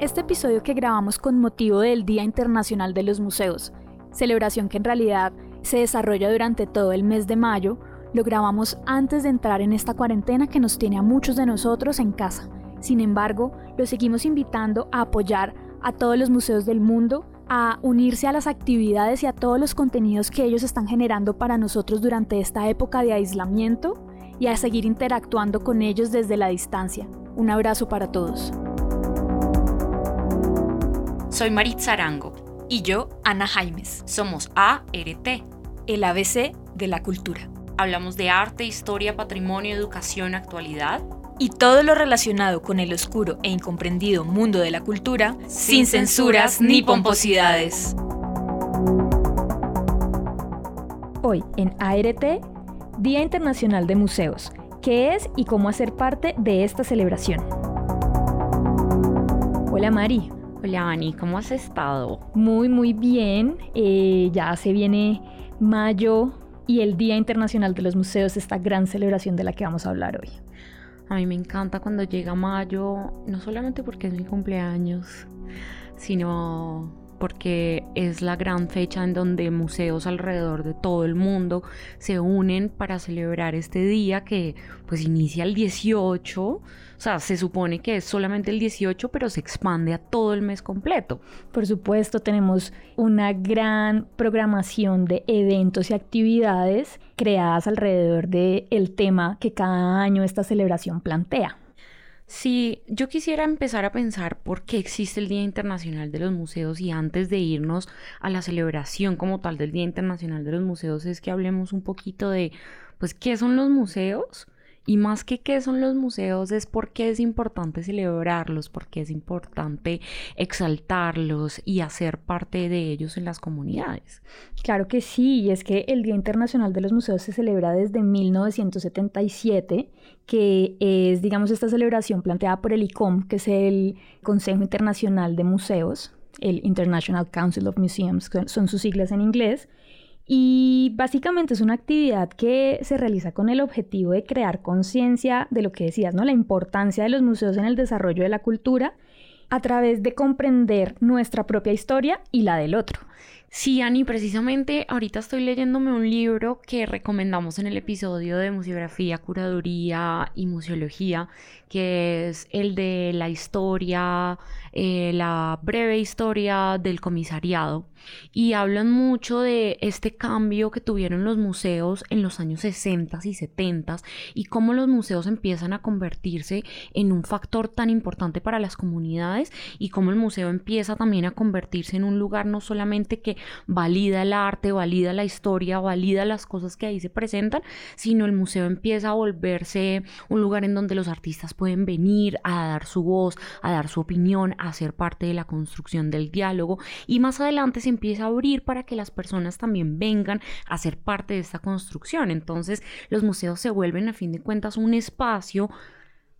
Este episodio que grabamos con motivo del Día Internacional de los Museos, celebración que en realidad se desarrolla durante todo el mes de mayo, lo grabamos antes de entrar en esta cuarentena que nos tiene a muchos de nosotros en casa. Sin embargo, lo seguimos invitando a apoyar a todos los museos del mundo, a unirse a las actividades y a todos los contenidos que ellos están generando para nosotros durante esta época de aislamiento y a seguir interactuando con ellos desde la distancia. Un abrazo para todos. Soy Maritza Arango. Y yo, Ana Jaimes. Somos ART, el ABC de la cultura. Hablamos de arte, historia, patrimonio, educación, actualidad. Y todo lo relacionado con el oscuro e incomprendido mundo de la cultura, sin, censuras ni pomposidades. Hoy en ART, Día Internacional de Museos. ¿Qué es y cómo hacer parte de esta celebración? Hola Mari. Hola Ani, ¿cómo has estado? Muy, muy bien. Eh, ya se viene mayo y el Día Internacional de los Museos, esta gran celebración de la que vamos a hablar hoy. A mí me encanta cuando llega mayo, no solamente porque es mi cumpleaños, sino porque es la gran fecha en donde museos alrededor de todo el mundo se unen para celebrar este día que pues inicia el 18, o sea, se supone que es solamente el 18, pero se expande a todo el mes completo. Por supuesto, tenemos una gran programación de eventos y actividades creadas alrededor del el tema que cada año esta celebración plantea. Si yo quisiera empezar a pensar por qué existe el Día Internacional de los Museos y antes de irnos a la celebración como tal del Día Internacional de los Museos es que hablemos un poquito de, pues, ¿qué son los museos? Y más que qué son los museos es por qué es importante celebrarlos, por qué es importante exaltarlos y hacer parte de ellos en las comunidades. Claro que sí, y es que el Día Internacional de los Museos se celebra desde 1977, que es, digamos, esta celebración planteada por el ICOM, que es el Consejo Internacional de Museos, el International Council of Museums, son sus siglas en inglés, y básicamente es una actividad que se realiza con el objetivo de crear conciencia de lo que decías, ¿no? La importancia de los museos en el desarrollo de la cultura a través de comprender nuestra propia historia y la del otro. Sí, Ani, precisamente ahorita estoy leyéndome un libro que recomendamos en el episodio de museografía, curaduría y museología, que es el de la historia, eh, la breve historia del comisariado. Y hablan mucho de este cambio que tuvieron los museos en los años 60 y 70 y cómo los museos empiezan a convertirse en un factor tan importante para las comunidades y cómo el museo empieza también a convertirse en un lugar no solamente que valida el arte, valida la historia, valida las cosas que ahí se presentan, sino el museo empieza a volverse un lugar en donde los artistas pueden venir a dar su voz, a dar su opinión, a ser parte de la construcción del diálogo y más adelante se empieza a abrir para que las personas también vengan a ser parte de esta construcción. Entonces los museos se vuelven a fin de cuentas un espacio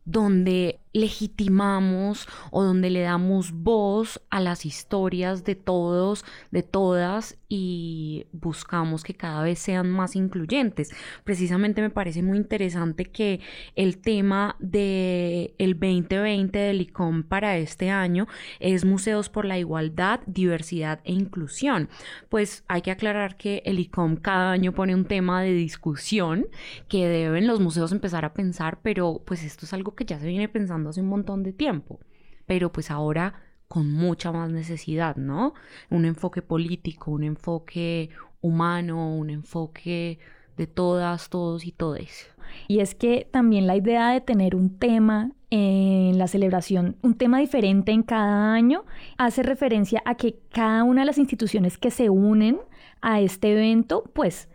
donde legitimamos o donde le damos voz a las historias de todos, de todas y buscamos que cada vez sean más incluyentes. Precisamente me parece muy interesante que el tema del el 2020 del ICOM para este año es Museos por la Igualdad, Diversidad e Inclusión. Pues hay que aclarar que el ICOM cada año pone un tema de discusión que deben los museos empezar a pensar, pero pues esto es algo que ya se viene pensando hace un montón de tiempo, pero pues ahora con mucha más necesidad, ¿no? Un enfoque político, un enfoque humano, un enfoque de todas, todos y todes. Y es que también la idea de tener un tema en la celebración un tema diferente en cada año, hace referencia a que cada una de las instituciones que se unen a este evento, pues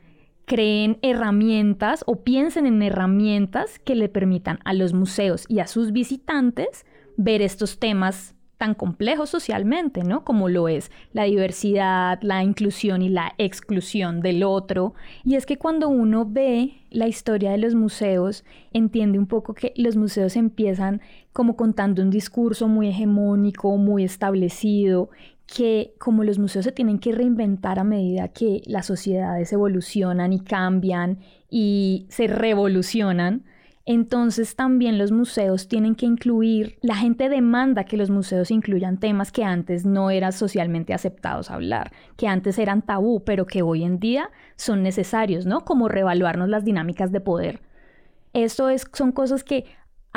creen herramientas o piensen en herramientas que le permitan a los museos y a sus visitantes ver estos temas tan complejos socialmente, ¿no? Como lo es la diversidad, la inclusión y la exclusión del otro. Y es que cuando uno ve la historia de los museos, entiende un poco que los museos empiezan como contando un discurso muy hegemónico, muy establecido, que como los museos se tienen que reinventar a medida que las sociedades evolucionan y cambian y se revolucionan, entonces también los museos tienen que incluir, la gente demanda que los museos incluyan temas que antes no eran socialmente aceptados hablar, que antes eran tabú, pero que hoy en día son necesarios, ¿no? Como reevaluarnos las dinámicas de poder. Esto es, son cosas que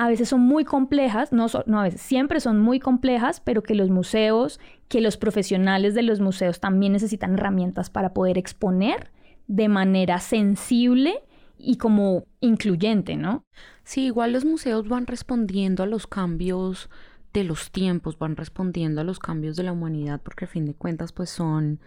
a veces son muy complejas, no, no a veces, siempre son muy complejas, pero que los museos, que los profesionales de los museos también necesitan herramientas para poder exponer de manera sensible y como incluyente, ¿no? Sí, igual los museos van respondiendo a los cambios de los tiempos, van respondiendo a los cambios de la humanidad, porque a fin de cuentas pues son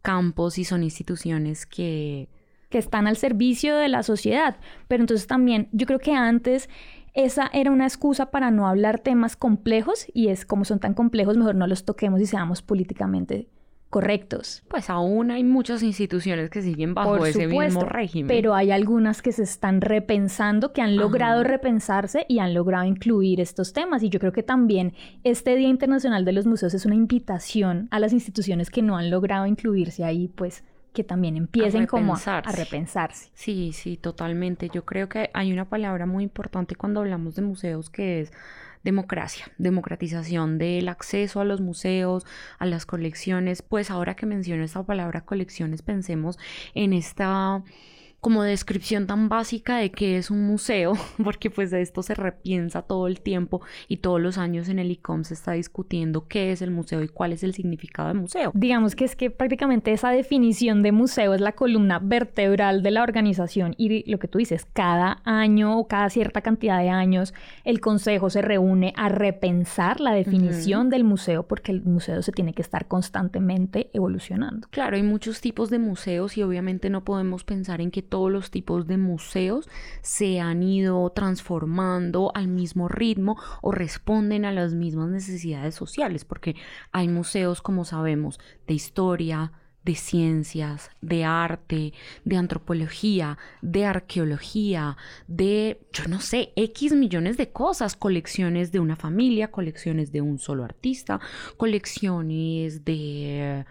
campos y son instituciones que... que están al servicio de la sociedad. Pero entonces también, yo creo que antes esa era una excusa para no hablar temas complejos y es como son tan complejos, mejor no los toquemos y seamos políticamente correctos. Pues aún hay muchas instituciones que siguen bajo ese mismo régimen. Pero hay algunas que se están repensando, que han logrado repensarse y han logrado incluir estos temas. Y yo creo que también este Día Internacional de los Museos es una invitación a las instituciones que no han logrado incluirse ahí, pues que también empiecen como a, a, repensarse. Sí, sí, totalmente. Yo creo que hay una palabra muy importante cuando hablamos de museos que es democracia, democratización del acceso a los museos, a las colecciones. Pues ahora que menciono esta palabra colecciones, pensemos en esta como descripción tan básica de qué es un museo, porque pues de esto se repiensa todo el tiempo y todos los años en el ICOM se está discutiendo qué es el museo y cuál es el significado de museo. Digamos que es que prácticamente esa definición de museo es la columna vertebral de la organización y lo que tú dices, cada año o cada cierta cantidad de años el consejo se reúne a repensar la definición del museo porque el museo se tiene que estar constantemente evolucionando. Claro, hay muchos tipos de museos y obviamente no podemos pensar en que todos los tipos de museos se han ido transformando al mismo ritmo o responden a las mismas necesidades sociales, porque hay museos, como sabemos, de historia, de ciencias, de arte, de antropología, de arqueología, de, yo no sé, X millones de cosas, colecciones de una familia, colecciones de un solo artista, colecciones de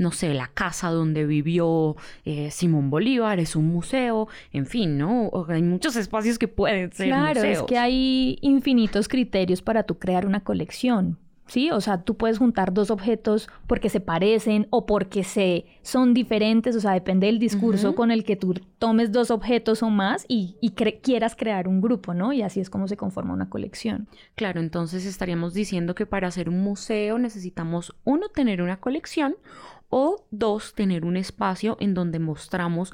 no sé, la casa donde vivió eh, Simón Bolívar, es un museo, en fin, ¿no? hay muchos espacios que pueden ser claro, es que hay infinitos criterios para tú crear una colección. ¿Sí? O sea, tú puedes juntar dos objetos porque se parecen o porque se son diferentes, o sea, depende del discurso con el que tú tomes dos objetos o más y, quieras crear un grupo, ¿no? Y así es como se conforma una colección. Claro, entonces estaríamos diciendo que para hacer un museo necesitamos, uno, tener una colección o dos, tener un espacio en donde mostramos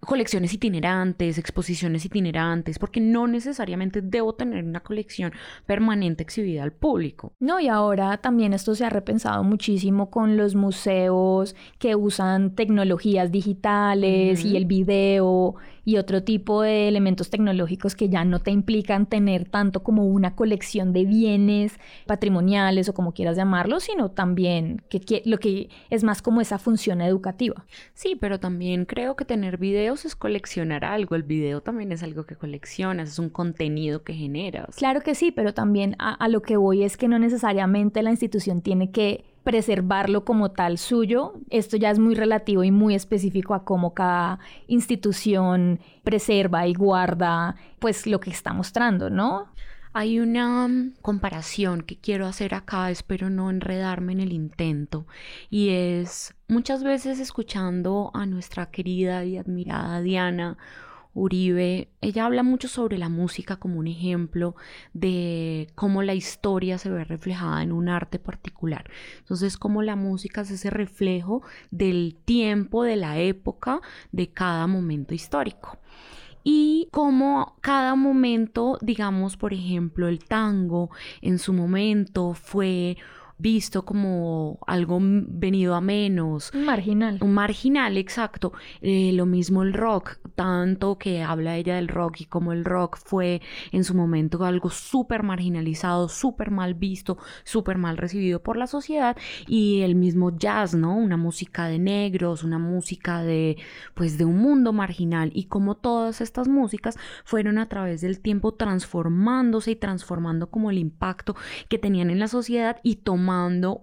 colecciones itinerantes, exposiciones itinerantes, porque no necesariamente debo tener una colección permanente exhibida al público. No, y ahora también esto se ha repensado muchísimo con los museos que usan tecnologías digitales y el video y otro tipo de elementos tecnológicos que ya no te implican tener tanto como una colección de bienes patrimoniales o como quieras llamarlo, sino también que, lo que es más como esa función educativa. Sí, pero también creo que tener videos es coleccionar algo. El video también es algo que coleccionas, es un contenido que generas. Claro que sí, pero también a lo que voy es que no necesariamente la institución tiene que preservarlo como tal suyo. Esto ya es muy relativo y muy específico a cómo cada institución preserva y guarda pues lo que está mostrando, ¿no? Hay una mm, comparación que quiero hacer acá, espero no enredarme en el intento, y es muchas veces escuchando a nuestra querida y admirada Diana Uribe, ella habla mucho sobre la música como un ejemplo de cómo la historia se ve reflejada en un arte particular. Entonces, cómo la música es ese reflejo del tiempo, de la época, de cada momento histórico. y cómo cada momento, digamos, por ejemplo, el tango en su momento fue visto como algo venido a menos. Un marginal. Un marginal, exacto. Eh, lo mismo el rock, tanto que habla ella del rock y como el rock fue en su momento algo súper marginalizado, súper mal visto, súper mal recibido por la sociedad. Y el mismo jazz, ¿no? Una música de negros, una música de, pues, de un mundo marginal. Y como todas estas músicas fueron a través del tiempo transformándose y transformando como el impacto que tenían en la sociedad y tomando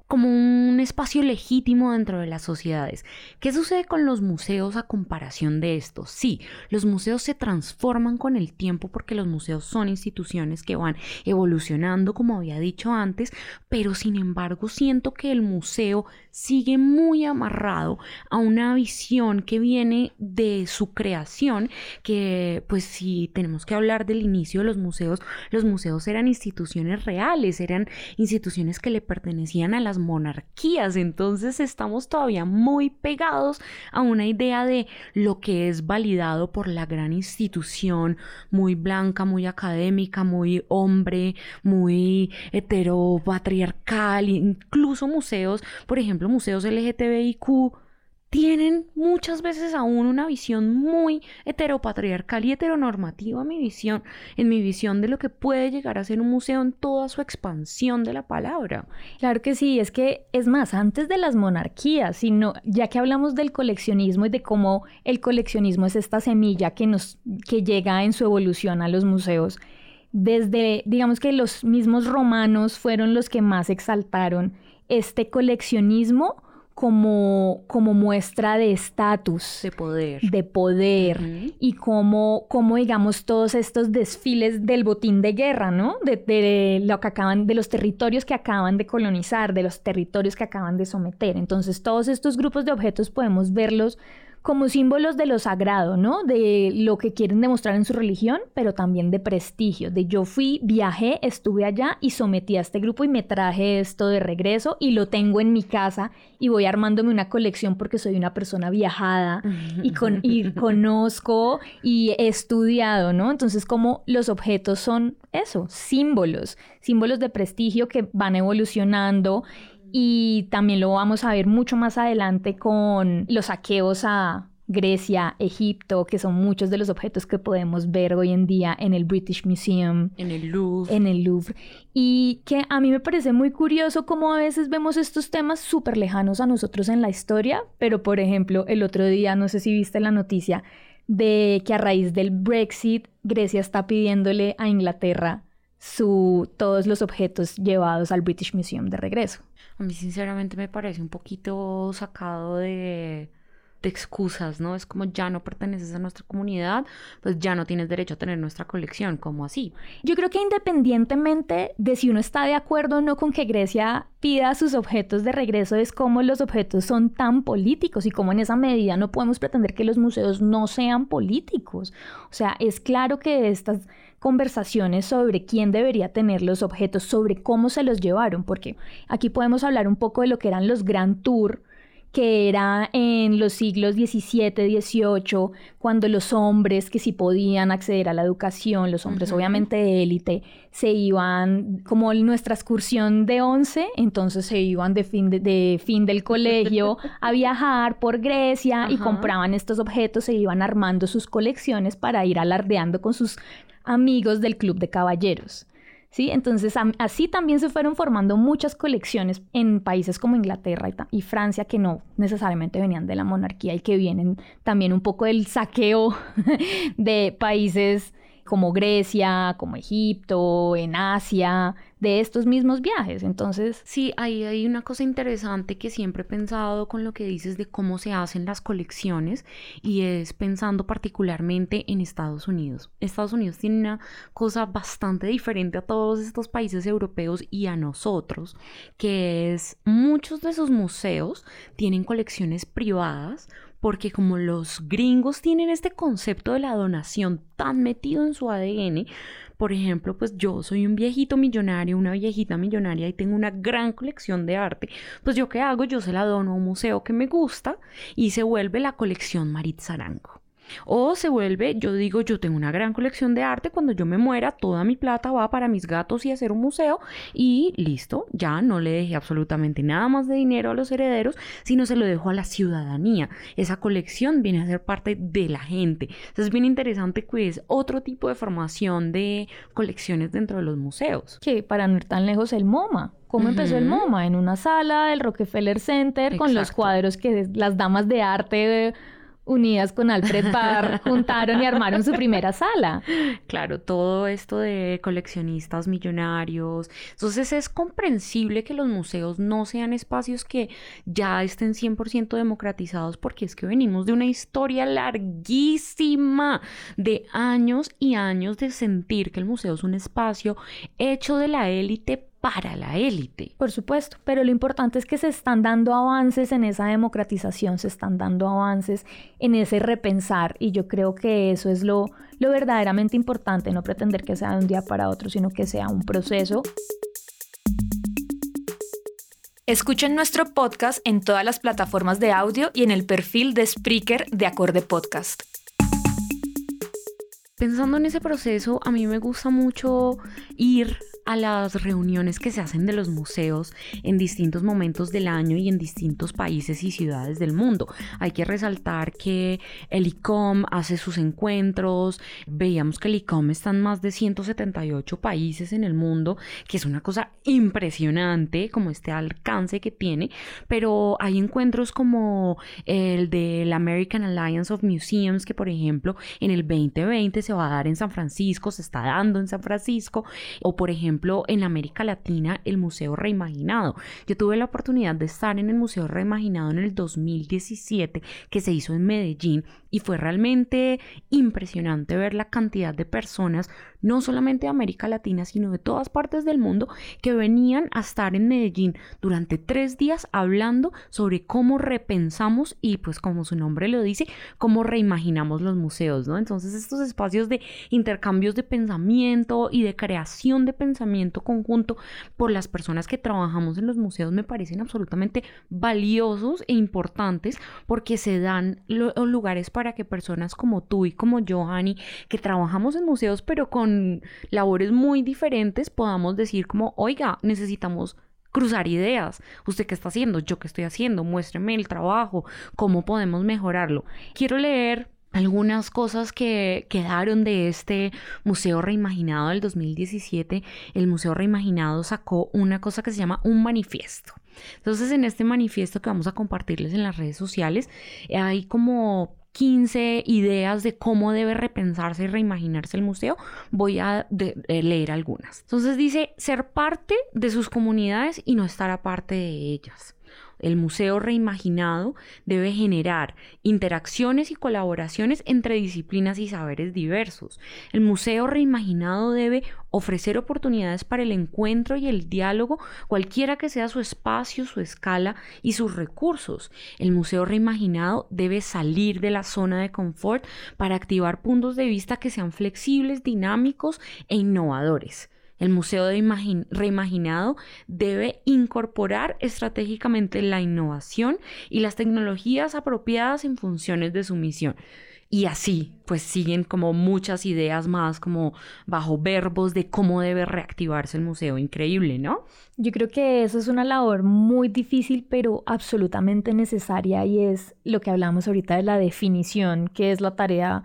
como un espacio legítimo dentro de las sociedades. ¿Qué sucede con los museos a comparación de esto? Sí, los museos se transforman con el tiempo porque los museos son instituciones que van evolucionando, como había dicho antes, pero sin embargo siento que el museo sigue muy amarrado a una visión que viene de su creación, que pues si tenemos que hablar del inicio de los museos, los museos eran instituciones reales, eran instituciones que le pertenecían pertenecían a las monarquías. Entonces estamos todavía muy pegados a una idea de lo que es validado por la gran institución, muy blanca, muy académica, muy hombre, muy heteropatriarcal, incluso museos, por ejemplo, museos LGTBIQ tienen muchas veces aún una visión muy heteropatriarcal y heteronormativa mi visión, en mi visión de lo que puede llegar a ser un museo en toda su expansión de la palabra. Claro que sí, es que es más, antes de las monarquías, sino ya que hablamos del coleccionismo y de cómo el coleccionismo es esta semilla que nos que llega en su evolución a los museos. Desde, digamos que los mismos romanos fueron los que más exaltaron este coleccionismo como, como muestra de estatus. De poder. De poder. Y como, como, digamos, todos estos desfiles del botín de guerra, ¿no? De, de, lo que acaban, de los territorios que acaban de colonizar, de los territorios que acaban de someter. Entonces, todos estos grupos de objetos podemos verlos como símbolos de lo sagrado, ¿no? De lo que quieren demostrar en su religión, pero también de prestigio, de yo fui, viajé, estuve allá y sometí a este grupo y me traje esto de regreso y lo tengo en mi casa y voy armándome una colección porque soy una persona viajada y, con, y conozco y he estudiado, ¿no? Entonces como los objetos son eso, símbolos, símbolos de prestigio que van evolucionando y también lo vamos a ver mucho más adelante con los saqueos a Grecia, Egipto, que son muchos de los objetos que podemos ver hoy en día en el British Museum. En el Louvre. En el Louvre. Y que a mí me parece muy curioso cómo a veces vemos estos temas súper lejanos a nosotros en la historia, pero por ejemplo, el otro día, no sé si viste la noticia, de que a raíz del Brexit, Grecia está pidiéndole a Inglaterra su, todos los objetos llevados al British Museum de regreso. A mí sinceramente me parece un poquito sacado de, de excusas, ¿no? Es como ya no perteneces a nuestra comunidad, pues ya no tienes derecho a tener nuestra colección, como así. Yo creo que independientemente de si uno está de acuerdo o no con que Grecia pida sus objetos de regreso, es como los objetos son tan políticos y como en esa medida no podemos pretender que los museos no sean políticos. O sea, es claro que estas conversaciones sobre quién debería tener los objetos, sobre cómo se los llevaron, porque aquí podemos hablar un poco de lo que eran los Grand Tour, que era en los siglos XVII, XVIII, cuando los hombres que sí podían acceder a la educación, los hombres obviamente de élite, se iban como nuestra excursión de once, entonces se iban de fin, de, fin del colegio a viajar por Grecia y compraban estos objetos, se iban armando sus colecciones para ir alardeando con sus amigos del Club de Caballeros. ¿Sí? Entonces, así también se fueron formando muchas colecciones en países como Inglaterra y, Francia que no necesariamente venían de la monarquía y que vienen también un poco del saqueo de países como Grecia, como Egipto, en Asia, de estos mismos viajes. Entonces... Sí, ahí hay una cosa interesante que siempre he pensado con lo que dices de cómo se hacen las colecciones y es pensando particularmente en Estados Unidos. Estados Unidos tiene una cosa bastante diferente a todos estos países europeos y a nosotros, que es muchos de sus museos tienen colecciones privadas porque como los gringos tienen este concepto de la donación tan metido en su ADN, por ejemplo, pues yo soy un viejito millonario, una viejita millonaria y tengo una gran colección de arte, pues yo qué hago? Yo se la dono a un museo que me gusta y se vuelve la colección Marit Zarango. O se vuelve, yo digo, yo tengo una gran colección de arte, cuando yo me muera, toda mi plata va para mis gatos y hacer un museo y listo, ya no le dejé absolutamente nada más de dinero a los herederos, sino se lo dejo a la ciudadanía. Esa colección viene a ser parte de la gente. Entonces es bien interesante que es otro tipo de formación de colecciones dentro de los museos. Que para no ir tan lejos, el MoMA. ¿Cómo empezó el MoMA? En una sala del Rockefeller Center con los cuadros que las damas de arte unidas con Alfred Barr juntaron y armaron su primera sala. Claro, todo esto de coleccionistas millonarios. Entonces es comprensible que los museos no sean espacios que ya estén 100% democratizados porque es que venimos de una historia larguísima de años y años de sentir que el museo es un espacio hecho de la élite para la élite. Por supuesto, pero lo importante es que se están dando avances en esa democratización, se están dando avances en ese repensar y yo creo que eso es lo, lo verdaderamente importante, no pretender que sea de un día para otro, sino que sea un proceso. Escuchen nuestro podcast en todas las plataformas de audio y en el perfil de Spreaker de Acorde Podcast. Pensando en ese proceso, a mí me gusta mucho ir a las reuniones que se hacen de los museos en distintos momentos del año y en distintos países y ciudades del mundo. Hay que resaltar que el ICOM hace sus encuentros, veíamos que el ICOM está en más de 178 países en el mundo, que es una cosa impresionante como este alcance que tiene, pero hay encuentros como el de la American Alliance of Museums, que por ejemplo en el 2020 se va a dar en San Francisco, se está dando en San Francisco, o por ejemplo en América Latina, el Museo Reimaginado. Yo tuve la oportunidad de estar en el Museo Reimaginado en el 2017 que se hizo en Medellín y fue realmente impresionante ver la cantidad de personas, no solamente de América Latina, sino de todas partes del mundo, que venían a estar en Medellín durante tres días hablando sobre cómo repensamos y pues como su nombre lo dice, cómo reimaginamos los museos, ¿no? Entonces estos espacios de intercambios de pensamiento y de creación de pensamiento conjunto por las personas que trabajamos en los museos me parecen absolutamente valiosos e importantes porque se dan los lugares para para que personas como tú y como yo, Hani, que trabajamos en museos pero con labores muy diferentes, podamos decir como, oiga, necesitamos cruzar ideas. ¿Usted qué está haciendo? ¿Yo qué estoy haciendo? Muéstreme el trabajo, cómo podemos mejorarlo. Quiero leer algunas cosas que quedaron de este Museo Reimaginado del 2017. El Museo Reimaginado sacó una cosa que se llama un manifiesto. Entonces, en este manifiesto que vamos a compartirles en las redes sociales, hay como 15 ideas de cómo debe repensarse y reimaginarse el museo, voy a leer algunas. Entonces dice, ser parte de sus comunidades y no estar aparte de ellas. El museo reimaginado debe generar interacciones y colaboraciones entre disciplinas y saberes diversos. El museo reimaginado debe ofrecer oportunidades para el encuentro y el diálogo, cualquiera que sea su espacio, su escala y sus recursos. El museo reimaginado debe salir de la zona de confort para activar puntos de vista que sean flexibles, dinámicos e innovadores. El Museo de Reimaginado debe incorporar estratégicamente la innovación y las tecnologías apropiadas en funciones de su misión. Y así, pues siguen como muchas ideas más, como bajo verbos de cómo debe reactivarse el museo. Increíble, ¿no? Yo creo que eso es una labor muy difícil, pero absolutamente necesaria y es lo que hablamos ahorita de la definición, que es la tarea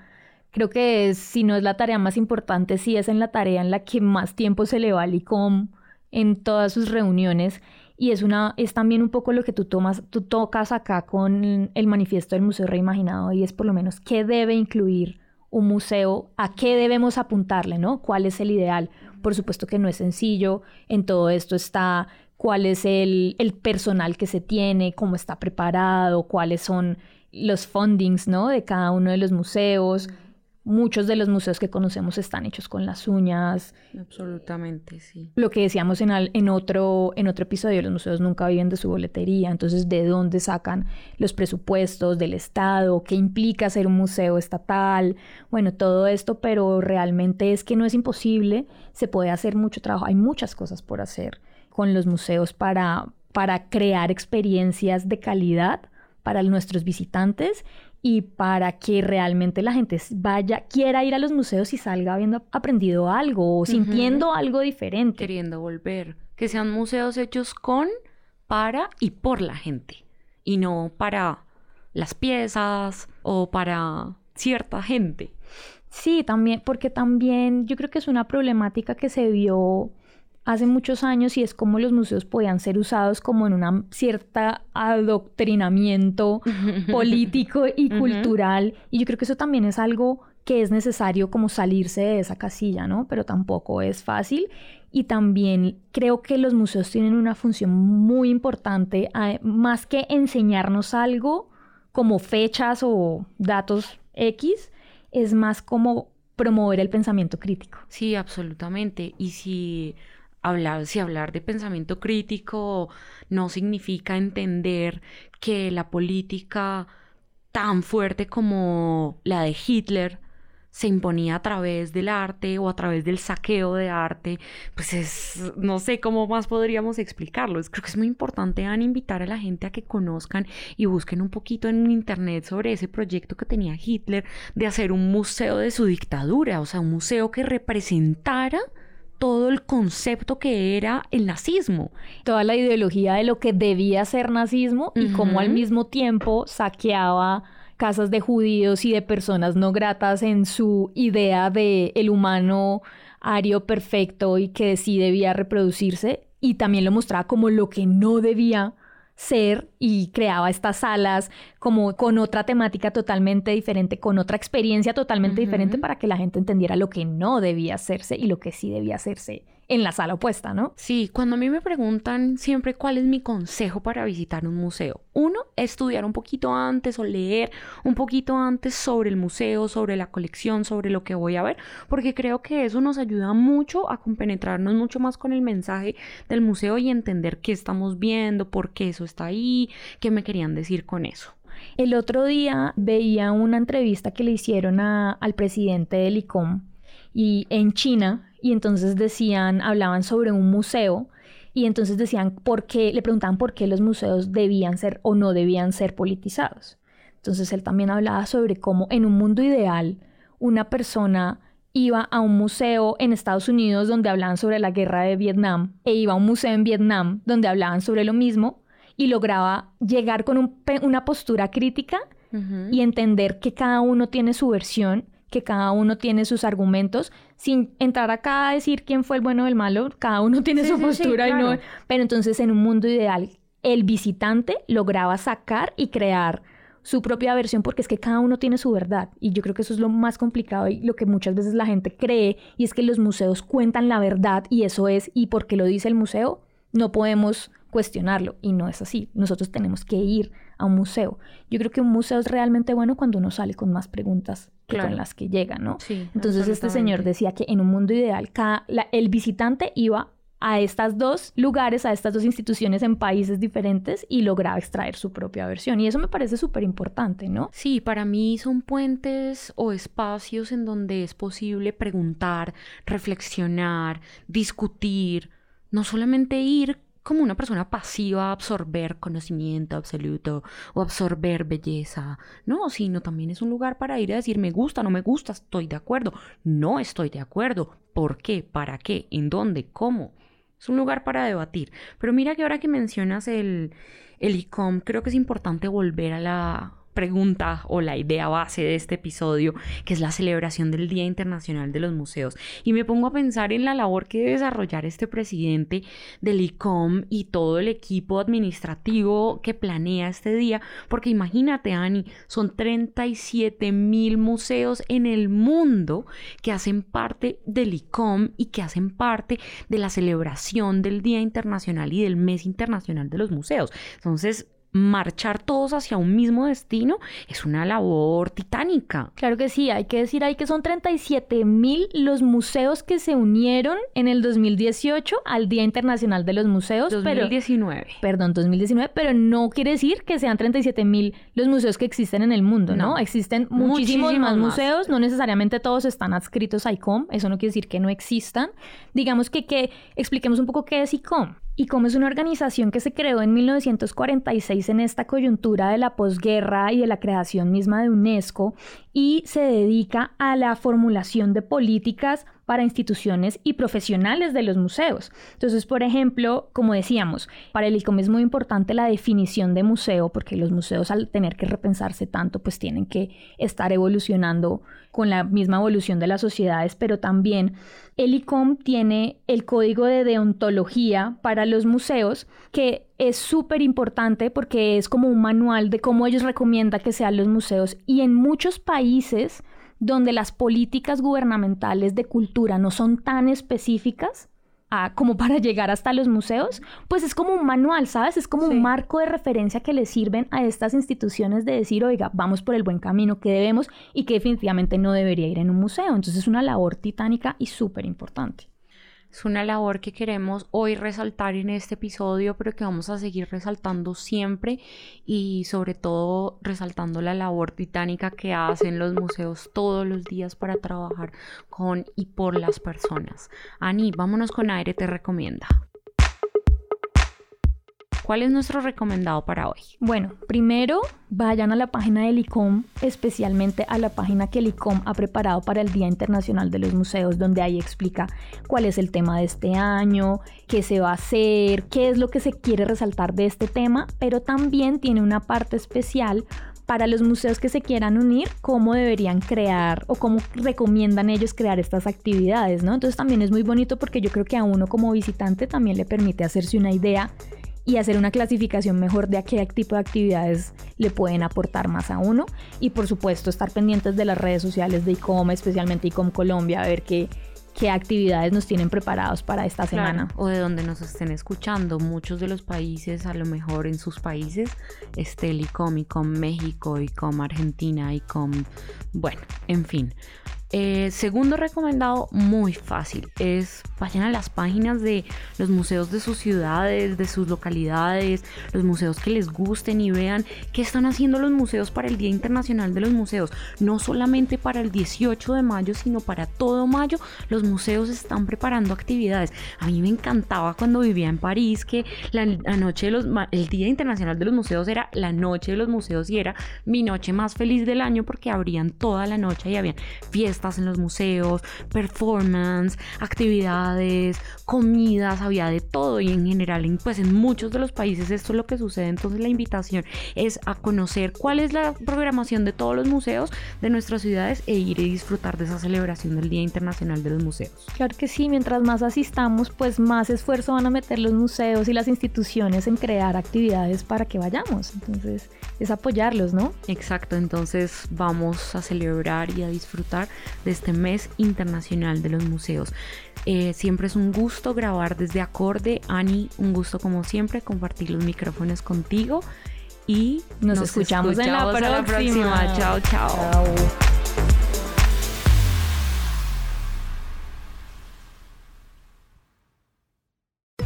creo que si no es la tarea más importante, sí es en la tarea en la que más tiempo se le va al ICOM en todas sus reuniones y es una es también un poco lo que tú tomas tú tocas acá con el manifiesto del Museo Reimaginado y es por lo menos qué debe incluir un museo, a qué debemos apuntarle, ¿no? ¿Cuál es el ideal? Por supuesto que no es sencillo, en todo esto está cuál es el, el personal que se tiene, cómo está preparado, cuáles son los fundings, ¿no? De cada uno de los museos. Muchos de los museos que conocemos están hechos con las uñas. Absolutamente, sí. Lo que decíamos en, en, otro, en otro episodio, los museos nunca viven de su boletería, entonces de dónde sacan los presupuestos del Estado, qué implica ser un museo estatal, bueno, todo esto, pero realmente es que no es imposible, se puede hacer mucho trabajo, hay muchas cosas por hacer con los museos para, para crear experiencias de calidad para nuestros visitantes y para que realmente la gente vaya, quiera ir a los museos y salga habiendo aprendido algo o sintiendo algo diferente. Queriendo volver. Que sean museos hechos con, para y por la gente. Y no para las piezas o para cierta gente. Sí, también, porque también yo creo que es una problemática que se vio hace muchos años y es como los museos podían ser usados como en una cierta adoctrinamiento político y cultural y yo creo que eso también es algo que es necesario como salirse de esa casilla, ¿no? Pero tampoco es fácil y también creo que los museos tienen una función muy importante, más que enseñarnos algo como fechas o datos X, es más como promover el pensamiento crítico. Sí, absolutamente. Y si hablar, si hablar de pensamiento crítico no significa entender que la política tan fuerte como la de Hitler se imponía a través del arte o a través del saqueo de arte, pues es, no sé cómo más podríamos explicarlo. Creo que es muy importante, invitar a la gente a que conozcan y busquen un poquito en internet sobre ese proyecto que tenía Hitler de hacer un museo de su dictadura, o sea, un museo que representara todo el concepto que era el nazismo. Toda la ideología de lo que debía ser nazismo y cómo al mismo tiempo saqueaba casas de judíos y de personas no gratas en su idea de el humano ario perfecto y que sí debía reproducirse y también lo mostraba como lo que no debía ser y creaba estas salas como con otra temática totalmente diferente, con otra experiencia totalmente diferente para que la gente entendiera lo que no debía hacerse y lo que sí debía hacerse en la sala opuesta, ¿no? Sí, cuando a mí me preguntan siempre cuál es mi consejo para visitar un museo, uno, estudiar un poquito antes o leer un poquito antes sobre el museo, sobre la colección, sobre lo que voy a ver, porque creo que eso nos ayuda mucho a compenetrarnos mucho más con el mensaje del museo y entender qué estamos viendo, por qué eso está ahí, qué me querían decir con eso. El otro día veía una entrevista que le hicieron al presidente del ICOM y en China y entonces decían, hablaban sobre un museo y entonces decían por qué, le preguntaban por qué los museos debían ser o no debían ser politizados. Entonces él también hablaba sobre cómo en un mundo ideal una persona iba a un museo en Estados Unidos donde hablaban sobre la guerra de Vietnam e iba a un museo en Vietnam donde hablaban sobre lo mismo y lograba llegar con una postura crítica y entender que cada uno tiene su versión que cada uno tiene sus argumentos, sin entrar acá a decir quién fue el bueno o el malo, cada uno tiene su postura y no... Pero entonces en un mundo ideal, el visitante lograba sacar y crear su propia versión porque es que cada uno tiene su verdad y yo creo que eso es lo más complicado y lo que muchas veces la gente cree y es que los museos cuentan la verdad y eso es y porque lo dice el museo no podemos cuestionarlo y no es así. Nosotros tenemos que ir a un museo. Yo creo que un museo es realmente bueno cuando uno sale con más preguntas que con las que llega, ¿no? Entonces este señor decía que en un mundo ideal cada, el visitante iba a estos dos lugares, a estas dos instituciones en países diferentes y lograba extraer su propia versión. Y eso me parece súper importante, ¿no? Sí, para mí son puentes o espacios en donde es posible preguntar, reflexionar, discutir, no solamente ir como una persona pasiva absorber conocimiento absoluto o absorber belleza, no, sino también es un lugar para ir a decir me gusta, no me gusta, estoy de acuerdo, no estoy de acuerdo, ¿por qué? ¿Para qué? ¿En dónde? ¿Cómo? Es un lugar para debatir. Pero mira que ahora que mencionas el, el ICOM, creo que es importante volver a la, pregunta o la idea base de este episodio, que es la celebración del Día Internacional de los Museos. Y me pongo a pensar en la labor que debe desarrollar este presidente del ICOM y todo el equipo administrativo que planea este día, porque imagínate, Ani, son 37 mil museos en el mundo que hacen parte del ICOM y que hacen parte de la celebración del Día Internacional y del Mes Internacional de los Museos. Entonces, marchar todos hacia un mismo destino es una labor titánica. Claro que sí, hay que decir ahí que son 37 mil los museos que se unieron en el 2018 al Día Internacional de los Museos. 2019. perdón, 2019, pero no quiere decir que sean 37 mil los museos que existen en el mundo, ¿no? Existen muchísimos, más, museos, no necesariamente todos están adscritos a ICOM, eso no quiere decir que no existan. Digamos que, que expliquemos un poco qué es ICOM. ICOM es una organización que se creó en 1946 en esta coyuntura de la posguerra y de la creación misma de UNESCO y se dedica a la formulación de políticas para instituciones y profesionales de los museos. Entonces, por ejemplo, como decíamos, para el ICOM es muy importante la definición de museo, porque los museos al tener que repensarse tanto, pues tienen que estar evolucionando con la misma evolución de las sociedades, pero también el ICOM tiene el código de deontología para los museos, que es súper importante porque es como un manual de cómo ellos recomiendan que sean los museos y en muchos países donde las políticas gubernamentales de cultura no son tan específicas como para llegar hasta los museos, pues es como un manual, ¿sabes? Es como un marco de referencia que le sirven a estas instituciones de decir, oiga, vamos por el buen camino que debemos y que definitivamente no debería ir en un museo. Entonces es una labor titánica y súper importante. Es una labor que queremos hoy resaltar en este episodio, pero que vamos a seguir resaltando siempre y sobre todo resaltando la labor titánica que hacen los museos todos los días para trabajar con y por las personas. Ani, vámonos con aire, te recomienda. ¿Cuál es nuestro recomendado para hoy? Bueno, primero vayan a la página del ICOM, especialmente a la página que el ICOM ha preparado para el Día Internacional de los Museos, donde ahí explica cuál es el tema de este año, qué se va a hacer, qué es lo que se quiere resaltar de este tema, pero también tiene una parte especial para los museos que se quieran unir, cómo deberían crear o cómo recomiendan ellos crear estas actividades, ¿no? Entonces también es muy bonito porque yo creo que a uno como visitante también le permite hacerse una idea y hacer una clasificación mejor de a qué tipo de actividades le pueden aportar más a uno. Y por supuesto estar pendientes de las redes sociales de ICOM, especialmente ICOM Colombia, a ver qué, qué actividades nos tienen preparados para esta semana. o de donde nos estén escuchando. Muchos de los países, a lo mejor en sus países, esté el ICOM, ICOM México, ICOM Argentina, ICOM... Bueno, en fin. Eh, segundo recomendado, muy fácil, es vayan a las páginas de los museos de sus ciudades, de sus localidades, los museos que les gusten y vean qué están haciendo los museos para el Día Internacional de los Museos. No solamente para el 18 de mayo, sino para todo mayo, los museos están preparando actividades. A mí me encantaba cuando vivía en París que la, noche el Día Internacional de los Museos era la noche de los museos y era mi noche más feliz del año porque abrían toda la noche y habían fiestas en los museos, performance, actividades, comidas, había de todo y en general, pues en muchos de los países esto es lo que sucede. Entonces la invitación es a conocer cuál es la programación de todos los museos de nuestras ciudades e ir y disfrutar de esa celebración del Día Internacional de los Museos. Claro que sí, mientras más asistamos, pues más esfuerzo van a meter los museos y las instituciones en crear actividades para que vayamos. Entonces es apoyarlos, ¿no? Exacto, entonces vamos a celebrar y a disfrutar de este mes internacional de los museos. Eh, siempre es un gusto grabar desde Acorde. Ani, un gusto como siempre compartir los micrófonos contigo. Y nos, escuchamos, en la próxima. próxima. chao. chao.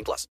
18 plus.